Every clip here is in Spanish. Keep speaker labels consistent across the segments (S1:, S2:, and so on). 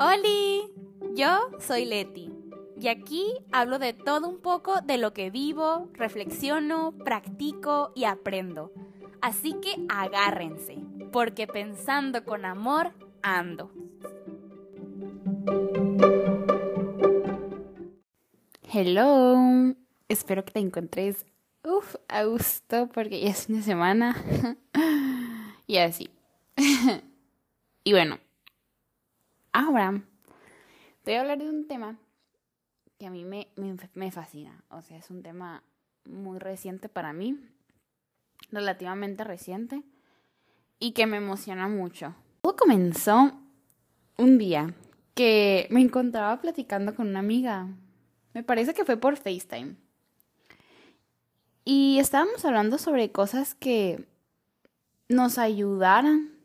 S1: ¡Holi! Yo soy Leti y aquí hablo de todo un poco de lo que vivo, reflexiono, practico y aprendo. Así que agárrense, porque pensando con amor ando. Hello, espero que te encuentres uf, a gusto porque ya es fin de semana y así. y bueno, ahora voy a hablar de un tema que a mí me, me, fascina. O sea, es un tema muy reciente para mí, relativamente reciente, y que me emociona mucho. Todo comenzó un día que me encontraba platicando con una amiga. Me parece que fue por FaceTime. Y estábamos hablando sobre cosas que nos ayudaran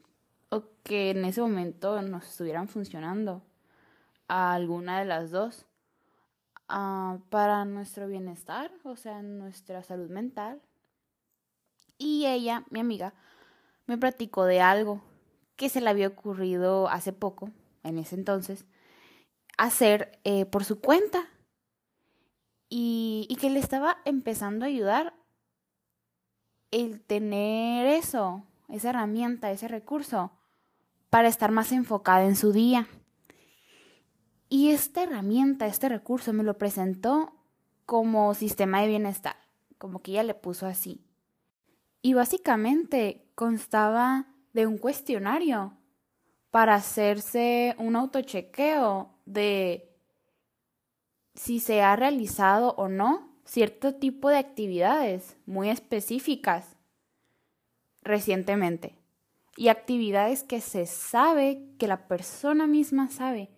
S1: que en ese momento nos estuvieran funcionando a alguna de las dos uh, para nuestro bienestar, o sea, nuestra salud mental. Y ella, mi amiga, me platicó de algo que se le había ocurrido hace poco, en ese entonces, hacer eh, por su cuenta. Y, y que le estaba empezando a ayudar el tener eso, esa herramienta, ese recurso, para estar más enfocada en su día. Y esta herramienta, este recurso me lo presentó como sistema de bienestar, como que ella le puso así. Y básicamente constaba de un cuestionario para hacerse un autochequeo de si se ha realizado o no cierto tipo de actividades muy específicas recientemente. Y actividades que se sabe, que la persona misma sabe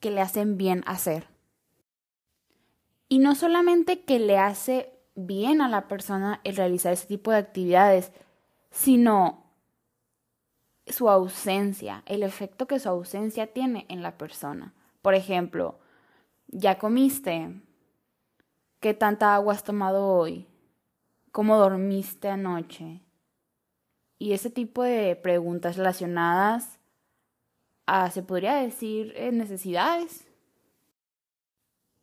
S1: que le hacen bien hacer. Y no solamente que le hace bien a la persona el realizar ese tipo de actividades, sino su ausencia, el efecto que su ausencia tiene en la persona. Por ejemplo, ¿ya comiste? ¿Qué tanta agua has tomado hoy? ¿Cómo dormiste anoche? Y ese tipo de preguntas relacionadas se podría decir, eh, necesidades.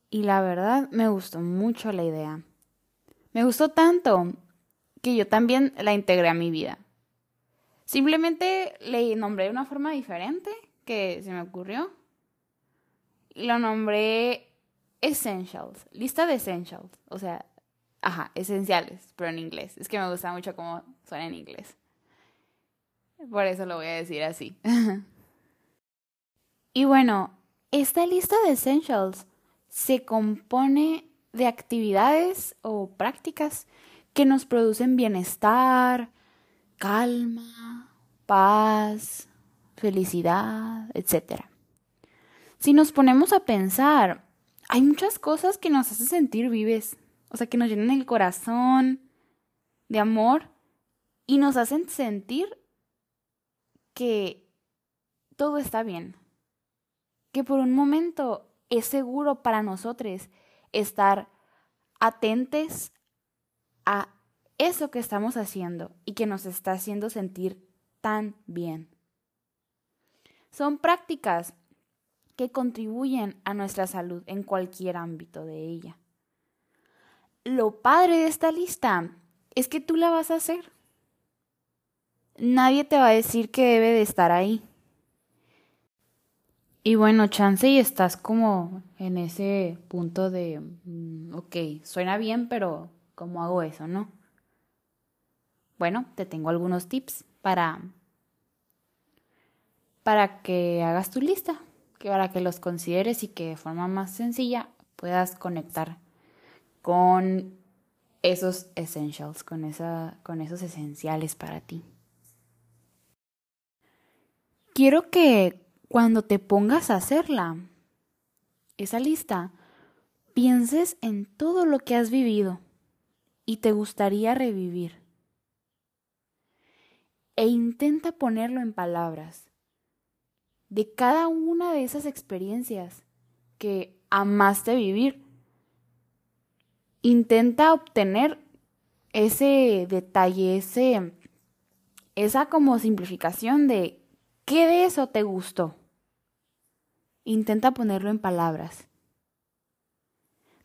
S1: Y la verdad me gustó mucho la idea. Me gustó tanto que yo también la integré a mi vida. Simplemente le nombré de una forma diferente que se me ocurrió. Lo nombré Essentials, lista de Essentials. O sea, ajá, esenciales, pero en inglés. Es que me gusta mucho cómo suena en inglés. Por eso lo voy a decir así. Y bueno, esta lista de essentials se compone de actividades o prácticas que nos producen bienestar, calma, paz, felicidad, etc. Si nos ponemos a pensar, hay muchas cosas que nos hacen sentir vives, o sea, que nos llenan el corazón de amor y nos hacen sentir que todo está bien, que por un momento es seguro para nosotros estar atentes a eso que estamos haciendo y que nos está haciendo sentir tan bien. Son prácticas que contribuyen a nuestra salud en cualquier ámbito de ella. Lo padre de esta lista es que tú la vas a hacer. Nadie te va a decir que debe de estar ahí. Y bueno, chance y estás como en ese punto de, mm, ok, suena bien, pero ¿cómo hago eso, no? Bueno, te tengo algunos tips para, para que hagas tu lista, que para que los consideres y que de forma más sencilla puedas conectar con esos essentials, con, esa, con esos esenciales para ti. Quiero que cuando te pongas a hacerla, esa lista, pienses en todo lo que has vivido y te gustaría revivir. E intenta ponerlo en palabras. De cada una de esas experiencias que amaste vivir, intenta obtener ese detalle, ese, esa como simplificación de qué de eso te gustó Intenta ponerlo en palabras.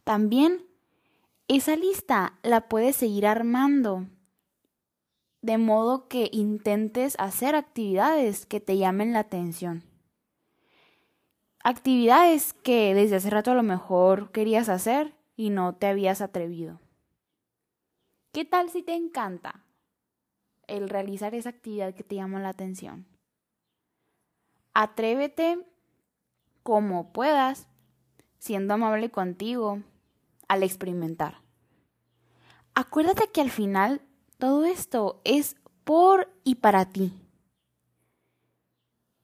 S1: También esa lista la puedes seguir armando de modo que intentes hacer actividades que te llamen la atención. Actividades que desde hace rato a lo mejor querías hacer y no te habías atrevido. ¿Qué tal si te encanta el realizar esa actividad que te llama la atención? Atrévete como puedas, siendo amable contigo, al experimentar. Acuérdate que al final todo esto es por y para ti.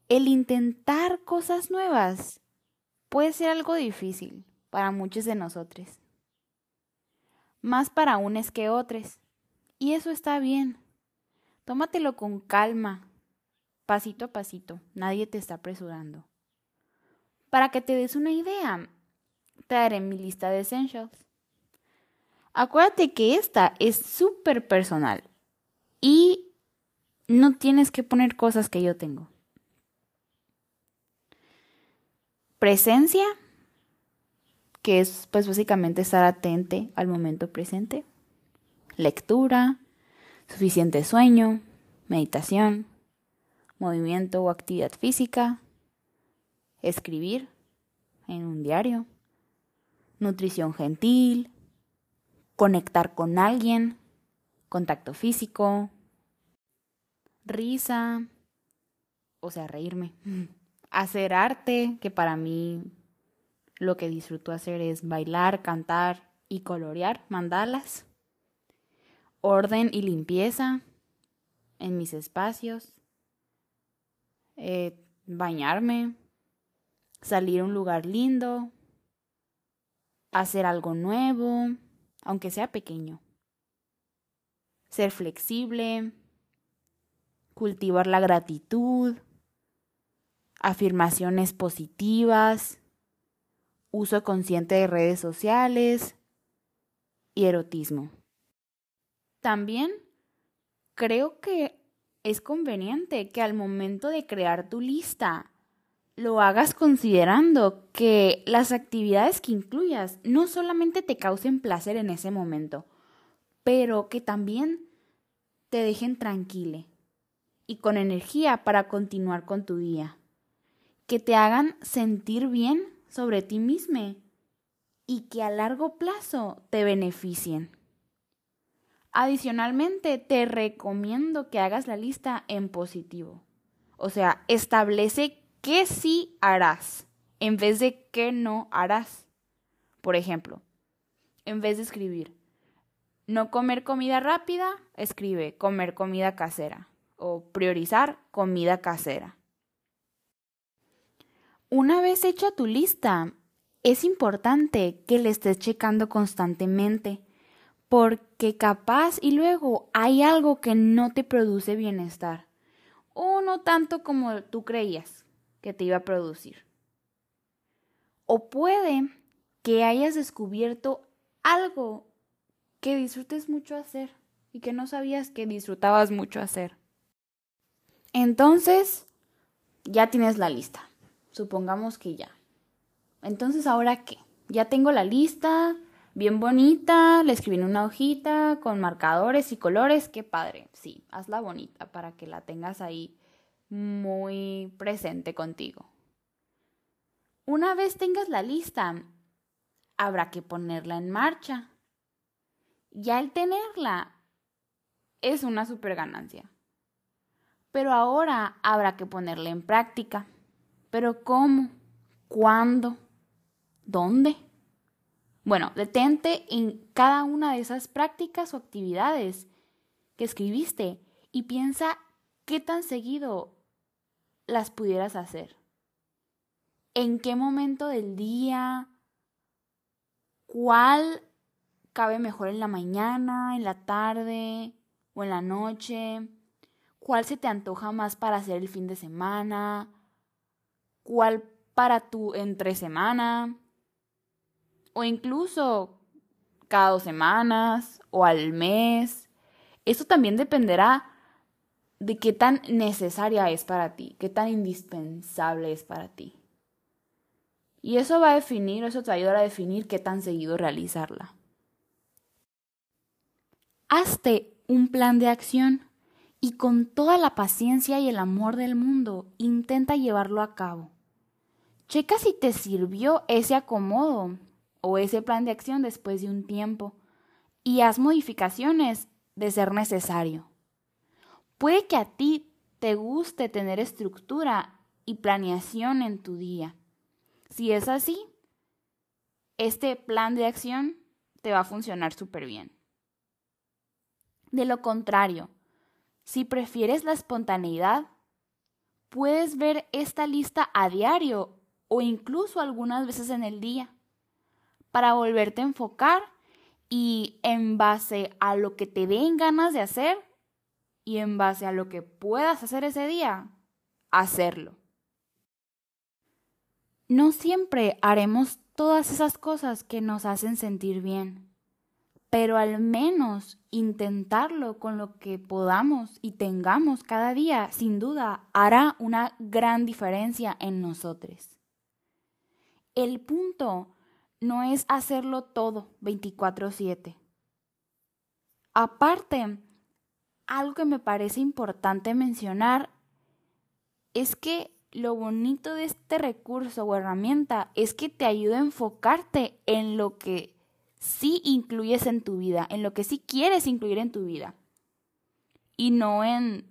S1: El intentar cosas nuevas puede ser algo difícil para muchos de nosotros. Más para unos que otros. Y eso está bien. Tómatelo con calma, pasito a pasito. Nadie te está apresurando. Para que te des una idea, te daré mi lista de essentials. Acuérdate que esta es súper personal y no tienes que poner cosas que yo tengo. Presencia, que es pues básicamente estar atente al momento presente. Lectura, suficiente sueño, meditación, movimiento o actividad física, escribir en un diario, nutrición gentil, conectar con alguien, contacto físico, risa, o sea, reírme, hacer arte, que para mí lo que disfruto hacer es bailar, cantar y colorear mandalas, orden y limpieza en mis espacios, eh, bañarme, salir a un lugar lindo, hacer algo nuevo, aunque sea pequeño. Ser flexible, cultivar la gratitud, afirmaciones positivas, uso consciente de redes sociales y erotismo. También creo que es conveniente que al momento de crear tu lista lo hagas considerando que las actividades que incluyas no solamente te causen placer en ese momento, pero que también te dejen tranquile y con energía para continuar con tu día. Que te hagan sentir bien sobre ti mismo y que a largo plazo te beneficien. Adicionalmente, te recomiendo que hagas la lista en positivo. O sea, establece qué sí harás en vez de qué no harás. Por ejemplo, en vez de escribir no comer comida rápida, escribe comer comida casera o priorizar comida casera. Una vez hecha tu lista, es importante que le estés checando constantemente, porque capaz y luego hay algo que no te produce bienestar, o no tanto como tú creías que te iba a producir. O puede que hayas descubierto algo que disfrutes mucho hacer y que no sabías que disfrutabas mucho hacer. Entonces, ya tienes la lista. Supongamos que ya. Entonces, ¿ahora qué? Ya tengo la lista, bien bonita, le escribí una hojita con marcadores y colores, qué padre. Sí, hazla bonita para que la tengas ahí muy presente contigo. Una vez tengas la lista, habrá que ponerla en marcha. Ya el tenerla es una super ganancia. Pero ahora habrá que ponerla en práctica. ¿Pero cómo? ¿Cuándo? ¿Dónde? Bueno, detente en cada una de esas prácticas o actividades que escribiste y piensa qué tan seguido las pudieras hacer? ¿En qué momento del día? ¿Cuál cabe mejor en la mañana, en la tarde o en la noche? ¿Cuál se te antoja más para hacer el fin de semana? ¿Cuál para tu entre semana? O incluso cada dos semanas o al mes. Eso también dependerá de qué tan necesaria es para ti, qué tan indispensable es para ti. Y eso va a definir, eso te ayuda a definir qué tan seguido realizarla. Hazte un plan de acción y con toda la paciencia y el amor del mundo intenta llevarlo a cabo. Checa si te sirvió ese acomodo o ese plan de acción después de un tiempo y haz modificaciones de ser necesario. Puede que a ti te guste tener estructura y planeación en tu día. Si es así, este plan de acción te va a funcionar súper bien. De lo contrario, si prefieres la espontaneidad, puedes ver esta lista a diario o incluso algunas veces en el día para volverte a enfocar y en base a lo que te den ganas de hacer y en base a lo que puedas hacer ese día, hacerlo. No siempre haremos todas esas cosas que nos hacen sentir bien pero al menos intentarlo con lo que podamos y tengamos cada día, sin duda, hará una gran diferencia en nosotros. El punto no es hacerlo todo 24/7. Aparte, algo que me parece importante mencionar es que lo bonito de este recurso o herramienta es que te ayuda a enfocarte en lo que sí incluyes en tu vida, en lo que sí quieres incluir en tu vida y no en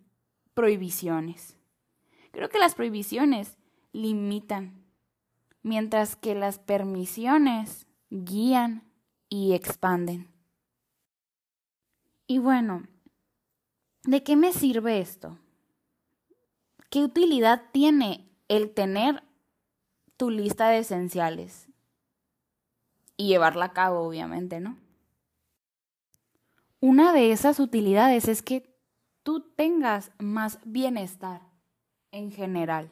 S1: prohibiciones. Creo que las prohibiciones limitan, mientras que las permisiones guían y expanden. Y bueno, ¿de qué me sirve esto? ¿Qué utilidad tiene el tener tu lista de esenciales? y llevarla a cabo, obviamente, ¿no? Una de esas utilidades es que tú tengas más bienestar en general.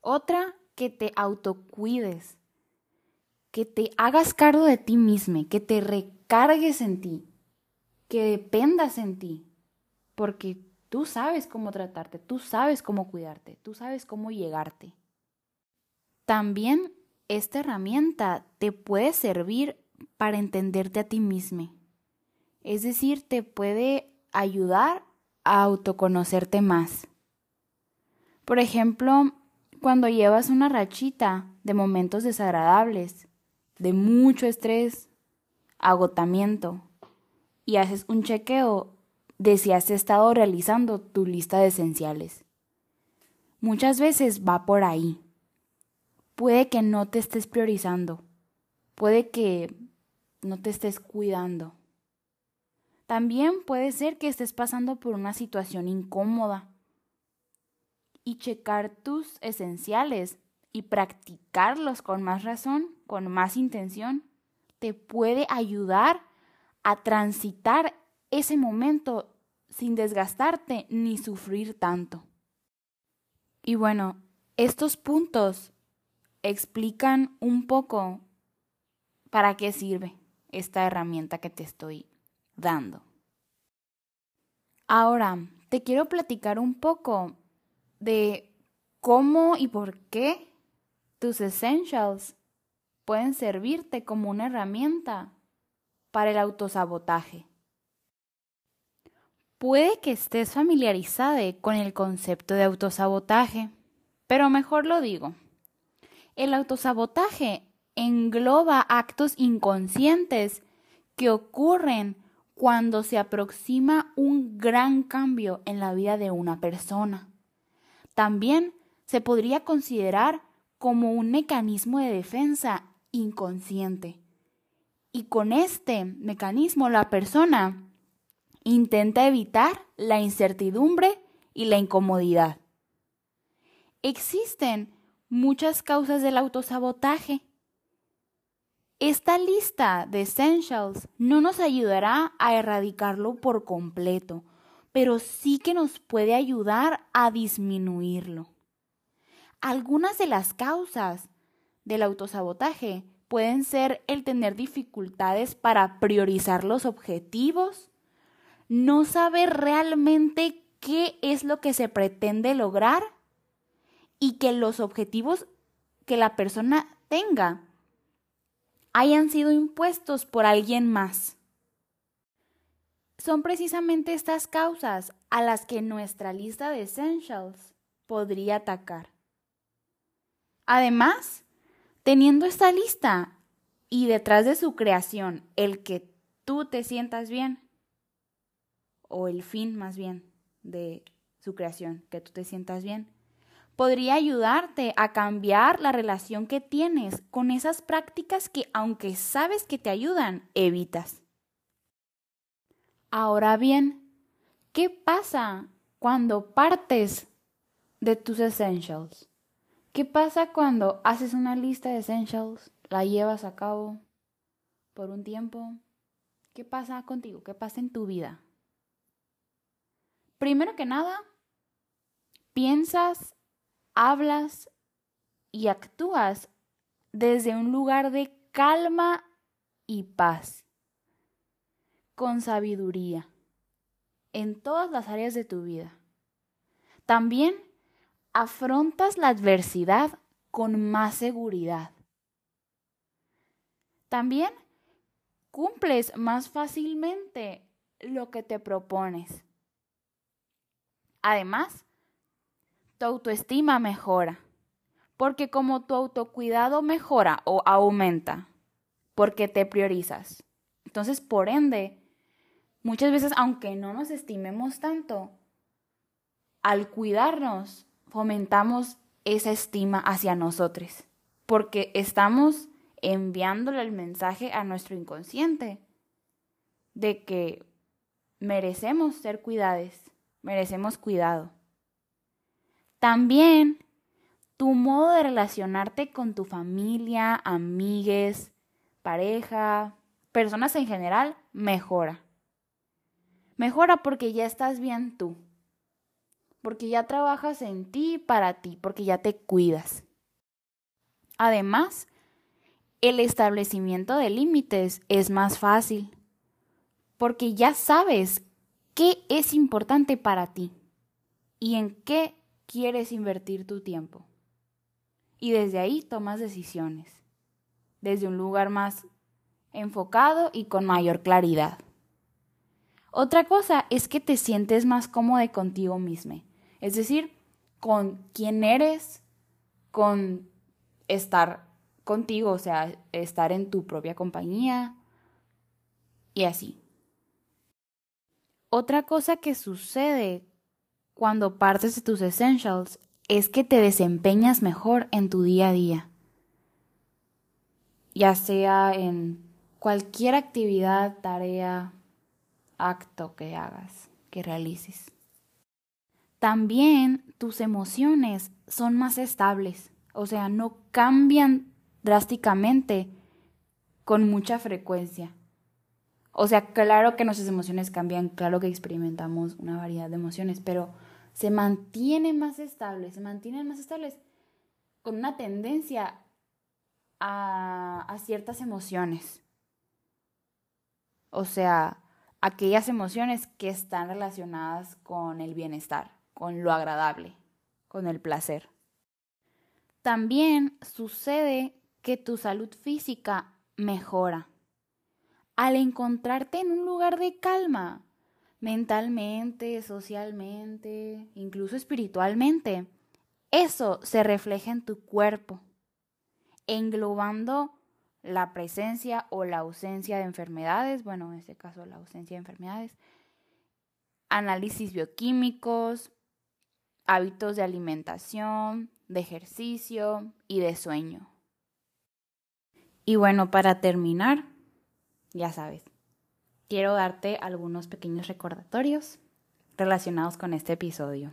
S1: Otra, que te autocuides, que te hagas cargo de ti mismo, que te recargues en ti, que dependas en ti, porque tú sabes cómo tratarte, tú sabes cómo cuidarte, tú sabes cómo llegarte. También esta herramienta te puede servir para entenderte a ti mismo. Es decir, te puede ayudar a autoconocerte más. Por ejemplo, cuando llevas una rachita de momentos desagradables, de mucho estrés, agotamiento, y haces un chequeo de si has estado realizando tu lista de esenciales. Muchas veces va por ahí puede que no te estés priorizando, puede que no te estés cuidando. También puede ser que estés pasando por una situación incómoda y checar tus esenciales y practicarlos con más razón, con más intención, te puede ayudar a transitar ese momento sin desgastarte ni sufrir tanto. Y bueno, estos puntos explican un poco para qué sirve esta herramienta que te estoy dando. Ahora, te quiero platicar un poco de cómo y por qué tus essentials pueden servirte como una herramienta para el autosabotaje. Puede que estés familiarizada con el concepto de autosabotaje, pero mejor lo digo. El autosabotaje engloba actos inconscientes que ocurren cuando se aproxima un gran cambio en la vida de una persona. También se podría considerar como un mecanismo de defensa inconsciente. Y con este mecanismo la persona intenta evitar la incertidumbre y la incomodidad. Existen muchas causas del autosabotaje. Esta lista de essentials no nos ayudará a erradicarlo por completo, pero sí que nos puede ayudar a disminuirlo. Algunas de las causas del autosabotaje pueden ser el tener dificultades para priorizar los objetivos, no saber realmente qué es lo que se pretende lograr y que los objetivos que la persona tenga hayan sido impuestos por alguien más. Son precisamente estas causas a las que nuestra lista de essentials podría atacar. Además, teniendo esta lista y detrás de su creación el que tú te sientas bien, o el fin más bien de su creación, que tú te sientas bien, podría ayudarte a cambiar la relación que tienes con esas prácticas que aunque sabes que te ayudan, evitas. Ahora bien, ¿qué pasa cuando partes de tus essentials? ¿Qué pasa cuando haces una lista de essentials, la llevas a cabo por un tiempo? ¿Qué pasa contigo? ¿Qué pasa en tu vida? Primero que nada, piensas hablas y actúas desde un lugar de calma y paz, con sabiduría, en todas las áreas de tu vida. También afrontas la adversidad con más seguridad. También cumples más fácilmente lo que te propones. Además, tu autoestima mejora. Porque como tu autocuidado mejora o aumenta, porque te priorizas. Entonces, por ende, muchas veces, aunque no nos estimemos tanto, al cuidarnos, fomentamos esa estima hacia nosotros, porque estamos enviándole el mensaje a nuestro inconsciente de que merecemos ser cuidados, merecemos cuidado. También tu modo de relacionarte con tu familia, amigues, pareja, personas en general, mejora. Mejora porque ya estás bien tú. Porque ya trabajas en ti para ti, porque ya te cuidas. Además, el establecimiento de límites es más fácil. Porque ya sabes qué es importante para ti y en qué quieres invertir tu tiempo. Y desde ahí tomas decisiones, desde un lugar más enfocado y con mayor claridad. Otra cosa es que te sientes más cómodo contigo mismo, es decir, con quién eres, con estar contigo, o sea, estar en tu propia compañía y así. Otra cosa que sucede cuando partes de tus essentials es que te desempeñas mejor en tu día a día, ya sea en cualquier actividad, tarea, acto que hagas, que realices. También tus emociones son más estables, o sea, no cambian drásticamente con mucha frecuencia. O sea, claro que nuestras emociones cambian, claro que experimentamos una variedad de emociones, pero se mantienen más estables, se mantienen más estables con una tendencia a, a ciertas emociones. O sea, aquellas emociones que están relacionadas con el bienestar, con lo agradable, con el placer. También sucede que tu salud física mejora al encontrarte en un lugar de calma, mentalmente, socialmente, incluso espiritualmente. Eso se refleja en tu cuerpo, englobando la presencia o la ausencia de enfermedades, bueno, en este caso la ausencia de enfermedades, análisis bioquímicos, hábitos de alimentación, de ejercicio y de sueño. Y bueno, para terminar, ya sabes, quiero darte algunos pequeños recordatorios relacionados con este episodio.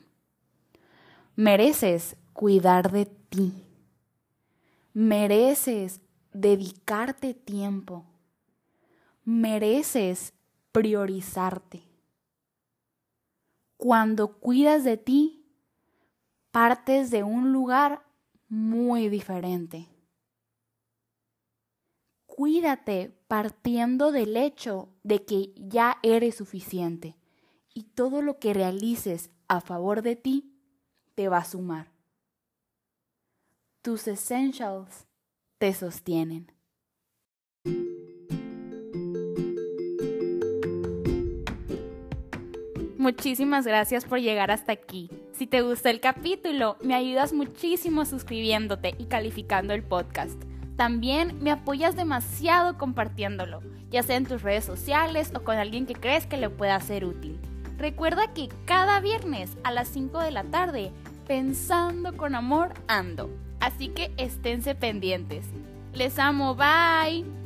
S1: Mereces cuidar de ti. Mereces dedicarte tiempo. Mereces priorizarte. Cuando cuidas de ti, partes de un lugar muy diferente. Cuídate partiendo del hecho de que ya eres suficiente y todo lo que realices a favor de ti te va a sumar. tus essentials te sostienen. Muchísimas gracias por llegar hasta aquí. Si te gustó el capítulo, me ayudas muchísimo suscribiéndote y calificando el podcast. También me apoyas demasiado compartiéndolo, ya sea en tus redes sociales o con alguien que crees que le pueda ser útil. Recuerda que cada viernes a las 5 de la tarde, pensando con amor, ando. Así que esténse pendientes. Les amo, bye.